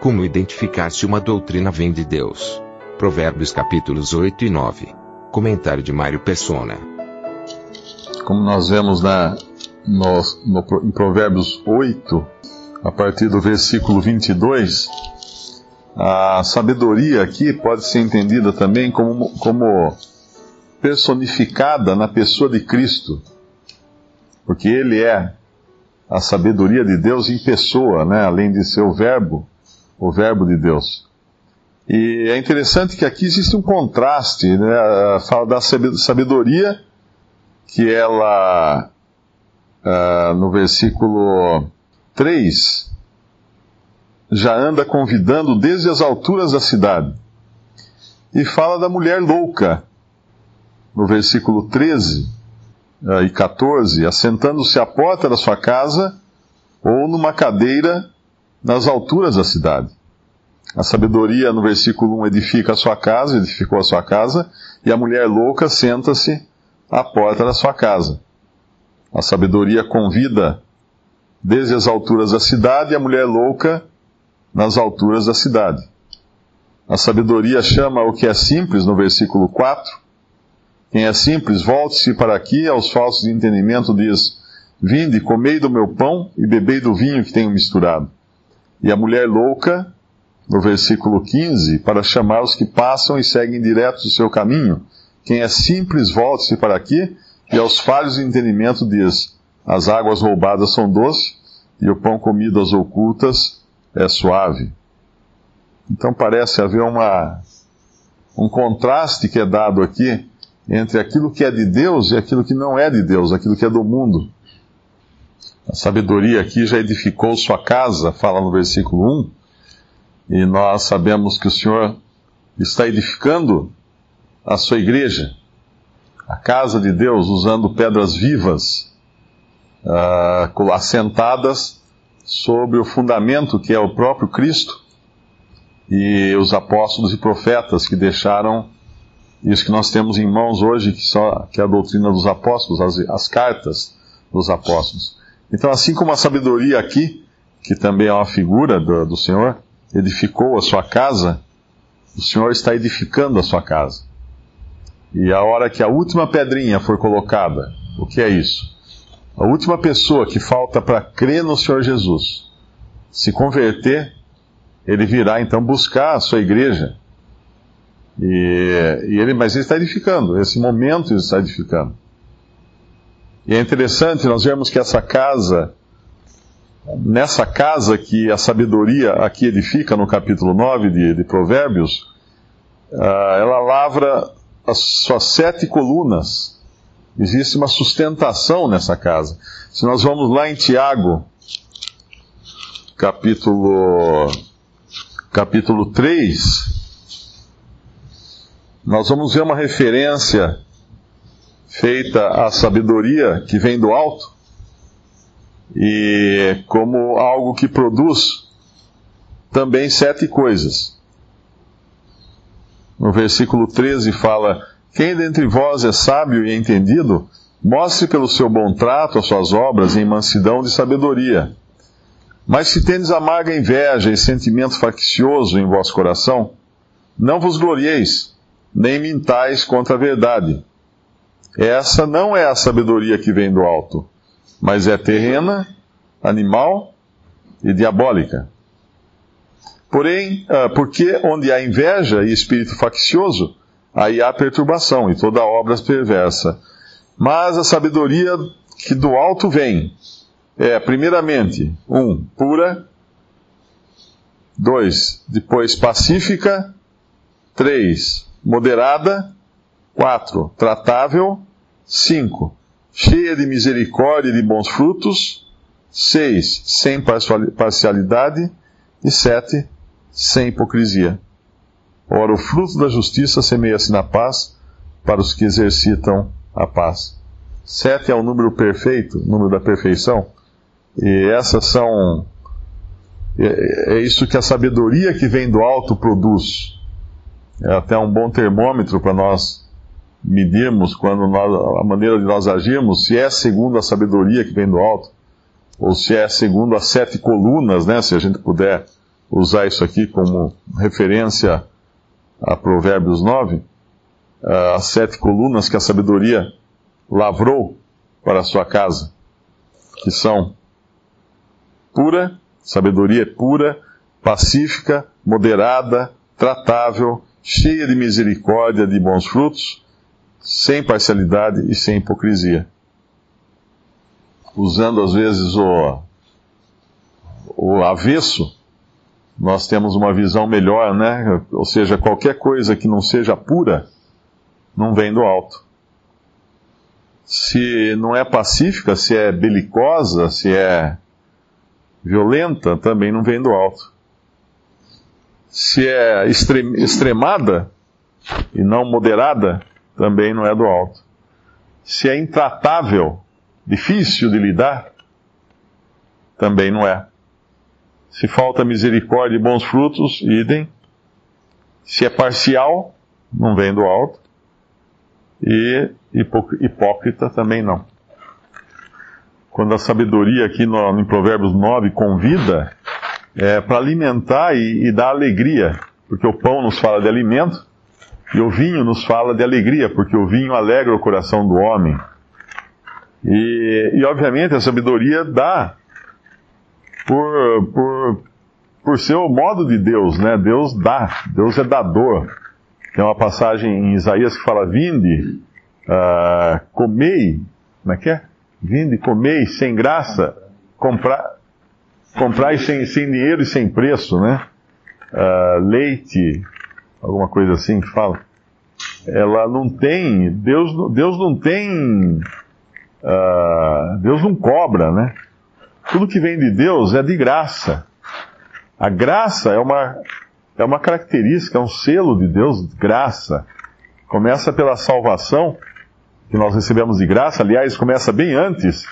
Como identificar se uma doutrina vem de Deus? Provérbios capítulos 8 e 9. Comentário de Mário Persona. Como nós vemos na, no, no, em Provérbios 8, a partir do versículo 22, a sabedoria aqui pode ser entendida também como, como personificada na pessoa de Cristo, porque Ele é a sabedoria de Deus em pessoa, né? além de ser o Verbo, o Verbo de Deus. E é interessante que aqui existe um contraste, né? fala da sabedoria, que ela, uh, no versículo 3, já anda convidando desde as alturas da cidade. E fala da mulher louca, no versículo 13 uh, e 14, assentando-se à porta da sua casa ou numa cadeira nas alturas da cidade. A sabedoria, no versículo 1, edifica a sua casa, edificou a sua casa, e a mulher louca senta-se à porta da sua casa. A sabedoria convida desde as alturas da cidade, e a mulher louca nas alturas da cidade. A sabedoria chama o que é simples, no versículo 4, quem é simples, volte-se para aqui, aos falsos de entendimento diz: Vinde, comei do meu pão e bebei do vinho que tenho misturado. E a mulher louca, no versículo 15, para chamar os que passam e seguem direto o seu caminho. Quem é simples, volte-se para aqui, e aos falhos de entendimento diz: As águas roubadas são doces, e o pão comido às ocultas é suave. Então parece haver uma, um contraste que é dado aqui entre aquilo que é de Deus e aquilo que não é de Deus, aquilo que é do mundo. A sabedoria aqui já edificou sua casa, fala no versículo 1, e nós sabemos que o Senhor está edificando a sua igreja, a casa de Deus, usando pedras vivas, uh, assentadas sobre o fundamento que é o próprio Cristo e os apóstolos e profetas que deixaram isso que nós temos em mãos hoje, que, só, que é a doutrina dos apóstolos, as, as cartas dos apóstolos. Então, assim como a sabedoria aqui, que também é uma figura do, do Senhor, edificou a sua casa, o Senhor está edificando a sua casa. E a hora que a última pedrinha for colocada, o que é isso? A última pessoa que falta para crer no Senhor Jesus, se converter, ele virá então buscar a sua igreja e, e ele, mas ele está edificando, esse momento ele está edificando. E é interessante nós vemos que essa casa, nessa casa que a sabedoria aqui edifica, no capítulo 9 de, de Provérbios, uh, ela lavra as suas sete colunas. Existe uma sustentação nessa casa. Se nós vamos lá em Tiago, capítulo, capítulo 3, nós vamos ver uma referência feita à sabedoria que vem do alto e como algo que produz também sete coisas. No versículo 13 fala: Quem dentre vós é sábio e entendido, mostre pelo seu bom trato as suas obras em mansidão de sabedoria. Mas se tendes amarga inveja e sentimento faccioso em vosso coração, não vos glorieis, nem mintais contra a verdade. Essa não é a sabedoria que vem do alto, mas é terrena, animal e diabólica. Porém, ah, porque onde há inveja e espírito faccioso, aí há perturbação e toda obra perversa. Mas a sabedoria que do alto vem é, primeiramente, um, pura, dois, depois pacífica, três, moderada. 4. Tratável. 5. Cheia de misericórdia e de bons frutos. 6. Sem parcialidade. E 7. Sem hipocrisia. Ora, o fruto da justiça semeia-se na paz para os que exercitam a paz. 7 é o número perfeito, número da perfeição. E essas são. É, é isso que a sabedoria que vem do alto produz. É até um bom termômetro para nós medirmos quando nós, a maneira de nós agirmos, se é segundo a sabedoria que vem do alto, ou se é segundo as sete colunas, né? Se a gente puder usar isso aqui como referência a Provérbios 9, as sete colunas que a sabedoria lavrou para a sua casa, que são pura, sabedoria pura, pacífica, moderada, tratável, cheia de misericórdia, de bons frutos, sem parcialidade e sem hipocrisia. Usando às vezes o, o avesso, nós temos uma visão melhor, né? Ou seja, qualquer coisa que não seja pura, não vem do alto. Se não é pacífica, se é belicosa, se é violenta, também não vem do alto. Se é extremada e não moderada, também não é do alto. Se é intratável, difícil de lidar, também não é. Se falta misericórdia e bons frutos, idem. Se é parcial, não vem do alto. E hipócrita também não. Quando a sabedoria aqui no, em Provérbios 9 convida, é para alimentar e, e dar alegria, porque o pão nos fala de alimento, e o vinho nos fala de alegria, porque o vinho alegra o coração do homem. E, e obviamente a sabedoria dá por, por, por ser o modo de Deus, né? Deus dá, Deus é dador. Tem uma passagem em Isaías que fala: Vinde, uh, comei, como é que é? Vinde, comei sem graça, comprar, comprai sem, sem dinheiro e sem preço, né? Uh, leite, alguma coisa assim que fala. Ela não tem, Deus, Deus não tem, uh, Deus não cobra, né? Tudo que vem de Deus é de graça. A graça é uma, é uma característica, é um selo de Deus, graça. Começa pela salvação que nós recebemos de graça, aliás, começa bem antes,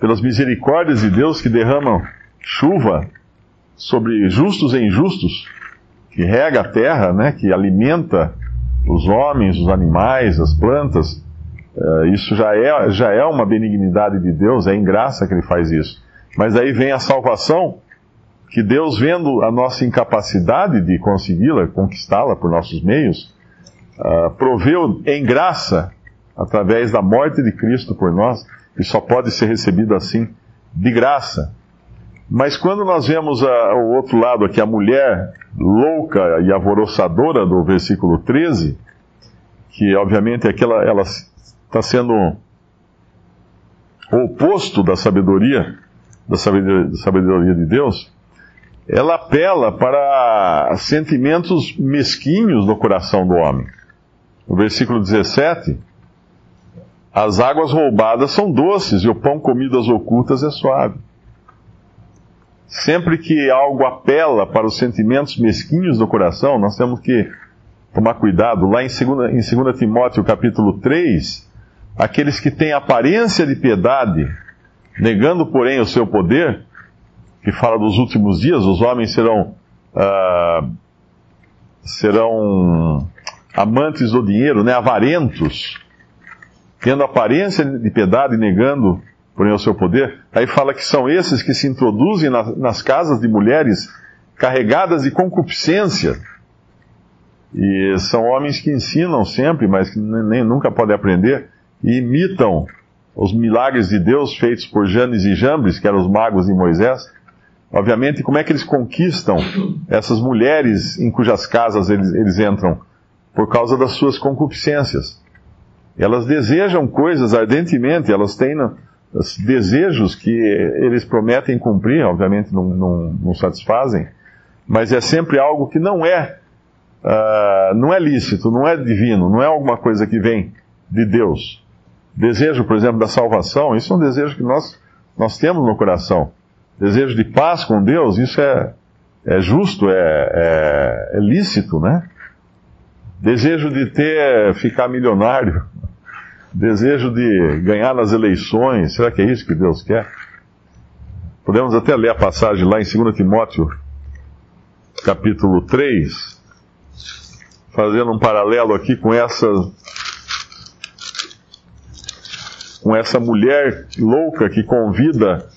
pelas misericórdias de Deus que derramam chuva sobre justos e injustos, que rega a terra, né, que alimenta os homens, os animais, as plantas. Uh, isso já é, já é uma benignidade de Deus, é em graça que Ele faz isso. Mas aí vem a salvação, que Deus, vendo a nossa incapacidade de consegui-la, conquistá-la por nossos meios, uh, proveu em graça, através da morte de Cristo por nós, e só pode ser recebido assim, de graça. Mas quando nós vemos a, o outro lado aqui, a mulher louca e alvoroçadora do versículo 13, que obviamente é aquela, ela está sendo oposto da sabedoria, da sabedoria, da sabedoria de Deus, ela apela para sentimentos mesquinhos no coração do homem. No versículo 17, as águas roubadas são doces e o pão comido às ocultas é suave. Sempre que algo apela para os sentimentos mesquinhos do coração, nós temos que tomar cuidado. Lá em 2, em 2 Timóteo capítulo 3, aqueles que têm aparência de piedade, negando, porém, o seu poder, que fala dos últimos dias, os homens serão, uh, serão amantes do dinheiro, né, avarentos, tendo aparência de piedade, negando, porém, o seu poder. Aí fala que são esses que se introduzem na, nas casas de mulheres carregadas de concupiscência. E são homens que ensinam sempre, mas que nem, nunca podem aprender, e imitam os milagres de Deus feitos por Janes e Jambres, que eram os magos de Moisés. Obviamente, como é que eles conquistam essas mulheres em cujas casas eles, eles entram? Por causa das suas concupiscências. Elas desejam coisas ardentemente, elas têm desejos que eles prometem cumprir, obviamente não, não, não satisfazem, mas é sempre algo que não é, uh, não é lícito, não é divino, não é alguma coisa que vem de Deus. Desejo, por exemplo, da salvação, isso é um desejo que nós nós temos no coração. Desejo de paz com Deus, isso é, é justo, é, é, é lícito, né? Desejo de ter, ficar milionário, desejo de ganhar nas eleições, será que é isso que Deus quer? Podemos até ler a passagem lá em 2 Timóteo, capítulo 3, fazendo um paralelo aqui com essa com essa mulher louca que convida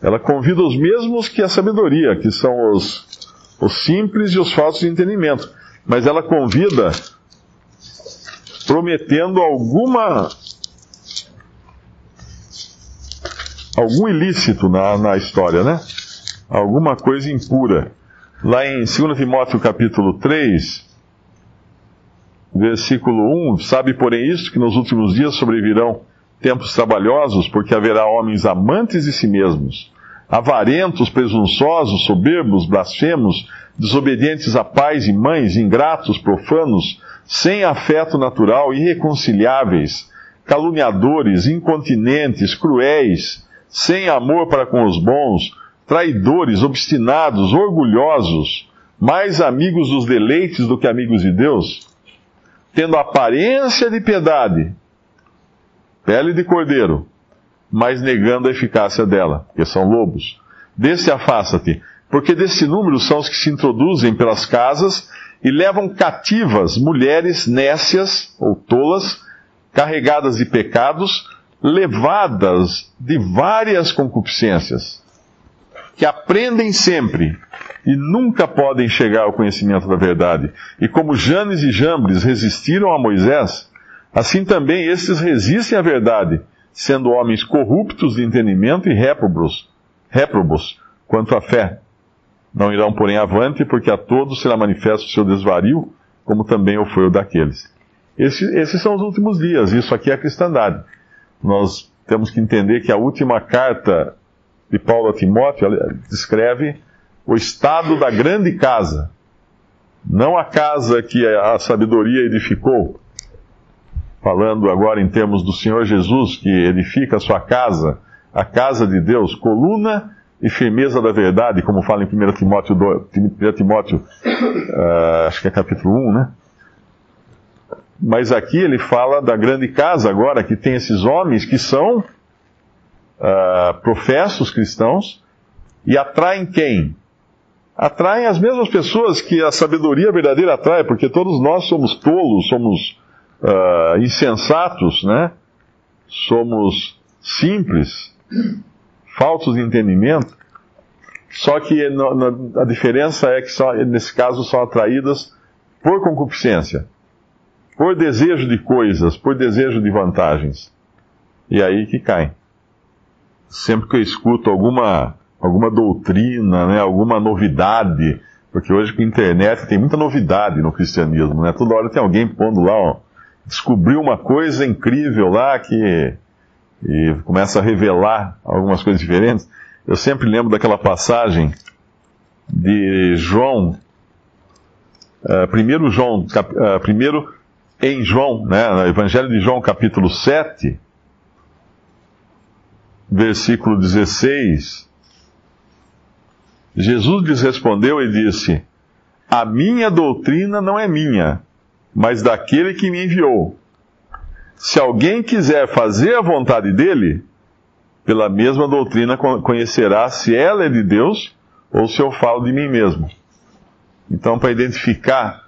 ela convida os mesmos que a sabedoria, que são os, os simples e os falsos de entendimento. Mas ela convida prometendo alguma algum ilícito na, na história, né? Alguma coisa impura. Lá em 2 Timóteo capítulo 3, versículo 1, sabe porém isto, que nos últimos dias sobrevirão tempos trabalhosos, porque haverá homens amantes de si mesmos, avarentos, presunçosos, soberbos, blasfemos, desobedientes a pais e mães, ingratos, profanos, sem afeto natural, irreconciliáveis, caluniadores, incontinentes, cruéis, sem amor para com os bons, traidores, obstinados, orgulhosos, mais amigos dos deleites do que amigos de Deus, tendo aparência de piedade, pele de cordeiro, mas negando a eficácia dela, que são lobos. Desse afasta-te, porque desse número são os que se introduzem pelas casas e levam cativas mulheres nécias ou tolas, carregadas de pecados, levadas de várias concupiscências, que aprendem sempre e nunca podem chegar ao conhecimento da verdade. E como Janes e Jambres resistiram a Moisés, Assim também estes resistem à verdade, sendo homens corruptos de entendimento e réprobos, réprobos quanto à fé. Não irão, porém, avante, porque a todos será manifesto o seu desvario, como também o foi o daqueles. Esse, esses são os últimos dias, isso aqui é a cristandade. Nós temos que entender que a última carta de Paulo a Timóteo descreve o estado da grande casa, não a casa que a sabedoria edificou, falando agora em termos do Senhor Jesus, que edifica a sua casa, a casa de Deus, coluna e firmeza da verdade, como fala em 1 Timóteo, 2, 1 Timóteo uh, acho que é capítulo 1, né? Mas aqui ele fala da grande casa agora, que tem esses homens que são uh, professos cristãos e atraem quem? Atraem as mesmas pessoas que a sabedoria verdadeira atrai, porque todos nós somos tolos, somos uh, insensatos, né? Somos simples, faltos de entendimento. Só que no, no, a diferença é que só, nesse caso são atraídas por concupiscência, por desejo de coisas, por desejo de vantagens. E aí que caem. Sempre que eu escuto alguma, alguma doutrina, né, alguma novidade, porque hoje com a internet tem muita novidade no cristianismo, né? Toda hora tem alguém pondo lá, ó, descobriu uma coisa incrível lá que e começa a revelar algumas coisas diferentes. Eu sempre lembro daquela passagem de João, uh, primeiro João, uh, primeiro em João, né, no Evangelho de João, capítulo 7, versículo 16. Jesus lhes respondeu e disse: A minha doutrina não é minha, mas daquele que me enviou. Se alguém quiser fazer a vontade dele, pela mesma doutrina conhecerá se ela é de Deus ou se eu falo de mim mesmo. Então, para identificar,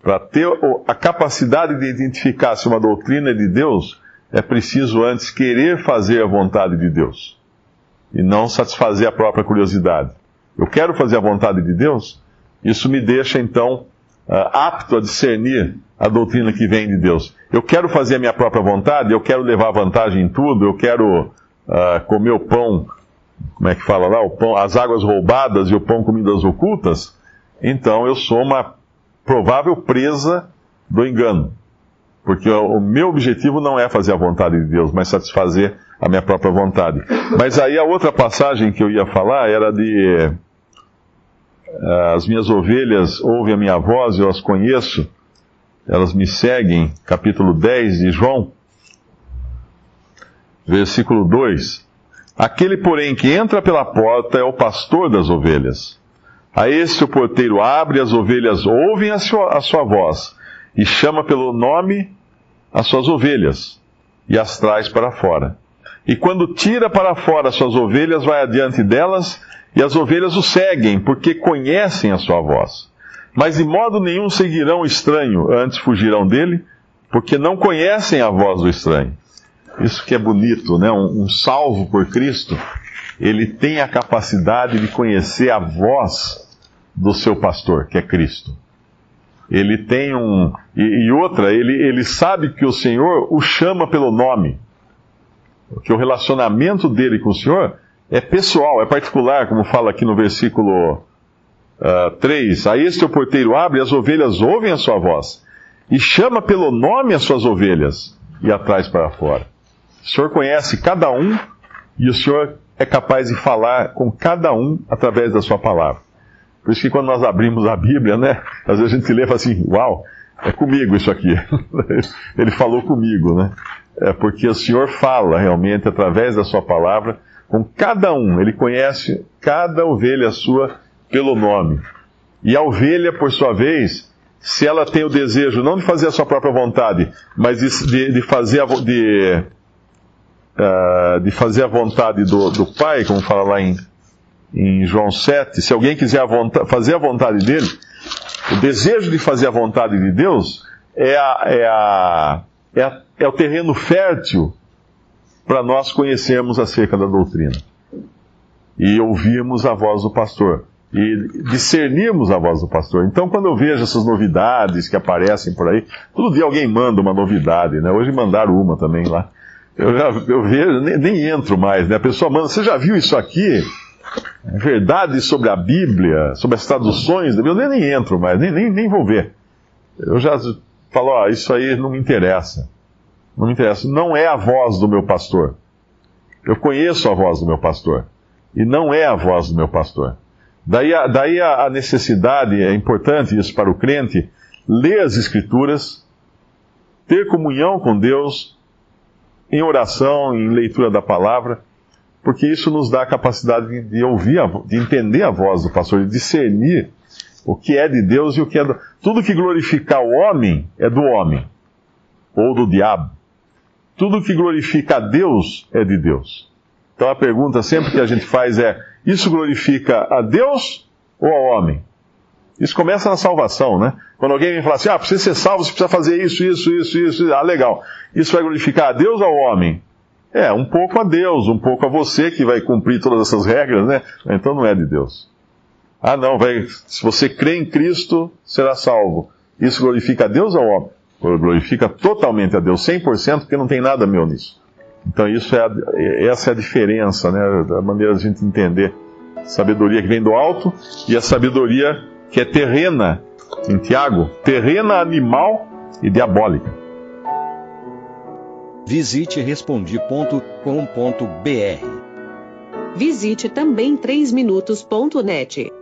para ter a capacidade de identificar se uma doutrina é de Deus, é preciso antes querer fazer a vontade de Deus e não satisfazer a própria curiosidade. Eu quero fazer a vontade de Deus, isso me deixa então apto a discernir a doutrina que vem de Deus. Eu quero fazer a minha própria vontade, eu quero levar vantagem em tudo, eu quero uh, comer o pão, como é que fala lá, o pão, as águas roubadas e o pão comidas ocultas, então eu sou uma provável presa do engano. Porque o meu objetivo não é fazer a vontade de Deus, mas satisfazer a minha própria vontade. Mas aí a outra passagem que eu ia falar era de ah, as minhas ovelhas ouvem a minha voz, eu as conheço, elas me seguem, capítulo 10 de João. Versículo 2: Aquele, porém, que entra pela porta é o pastor das ovelhas. A este o porteiro abre, as ovelhas ouvem a sua, a sua voz, e chama pelo nome as suas ovelhas, e as traz para fora. E quando tira para fora as suas ovelhas, vai adiante delas, e as ovelhas o seguem, porque conhecem a sua voz. Mas de modo nenhum seguirão o estranho, antes fugirão dele, porque não conhecem a voz do estranho. Isso que é bonito, né? Um, um salvo por Cristo, ele tem a capacidade de conhecer a voz do seu pastor, que é Cristo. Ele tem um. E, e outra, ele, ele sabe que o Senhor o chama pelo nome. Que o relacionamento dele com o Senhor é pessoal, é particular, como fala aqui no versículo uh, ah, 3. A este o porteiro abre, as ovelhas ouvem a sua voz, e chama pelo nome as suas ovelhas, e atrás para fora. O Senhor conhece cada um, e o Senhor é capaz de falar com cada um através da sua palavra. Por isso que quando nós abrimos a Bíblia, né, às vezes a gente lê e fala assim, uau, é comigo isso aqui. Ele falou comigo, né? É porque o Senhor fala realmente através da sua palavra com cada um. Ele conhece cada ovelha sua pelo nome. E a ovelha, por sua vez, se ela tem o desejo não de fazer a sua própria vontade, mas de, de fazer a, de, uh, de fazer a vontade do, do Pai, como fala lá em, em João 7, se alguém quiser a vontade, fazer a vontade dele, o desejo de fazer a vontade de Deus é, a, é, a, é, a, é o terreno fértil para nós conhecermos acerca da doutrina. E ouvirmos a voz do pastor. E discernirmos a voz do pastor. Então, quando eu vejo essas novidades que aparecem por aí, todo dia alguém manda uma novidade, né? Hoje mandaram uma também lá. Eu, já, eu vejo, nem, nem entro mais, né? A pessoa manda, você já viu isso aqui? Verdades sobre a Bíblia, sobre as traduções, eu nem, nem entro mais, nem, nem, nem vou ver. Eu já falo, ó, isso aí não me interessa. Não me interessa. Não é a voz do meu pastor. Eu conheço a voz do meu pastor. E não é a voz do meu pastor. Daí, a, daí a, a necessidade, é importante isso para o crente, ler as Escrituras, ter comunhão com Deus, em oração, em leitura da palavra, porque isso nos dá a capacidade de, ouvir, de entender a voz do pastor, de discernir o que é de Deus e o que é do. Tudo que glorificar o homem é do homem, ou do diabo. Tudo que glorifica a Deus é de Deus. Então a pergunta sempre que a gente faz é: isso glorifica a Deus ou ao homem? Isso começa na salvação, né? Quando alguém vem falar assim, ah, para você ser salvo, você precisa fazer isso, isso, isso, isso. Ah, legal. Isso vai glorificar a Deus ou ao homem? É, um pouco a Deus, um pouco a você que vai cumprir todas essas regras, né? Então não é de Deus. Ah, não, vai, se você crê em Cristo, será salvo. Isso glorifica a Deus ou ao homem? glorifica totalmente a Deus, 100%, porque não tem nada meu nisso. Então isso é a, essa é a diferença, né, da maneira de a gente entender. Sabedoria que vem do alto e a sabedoria que é terrena, em Tiago, terrena, animal e diabólica. Visite respondi.com.br. Visite também 3minutos.net.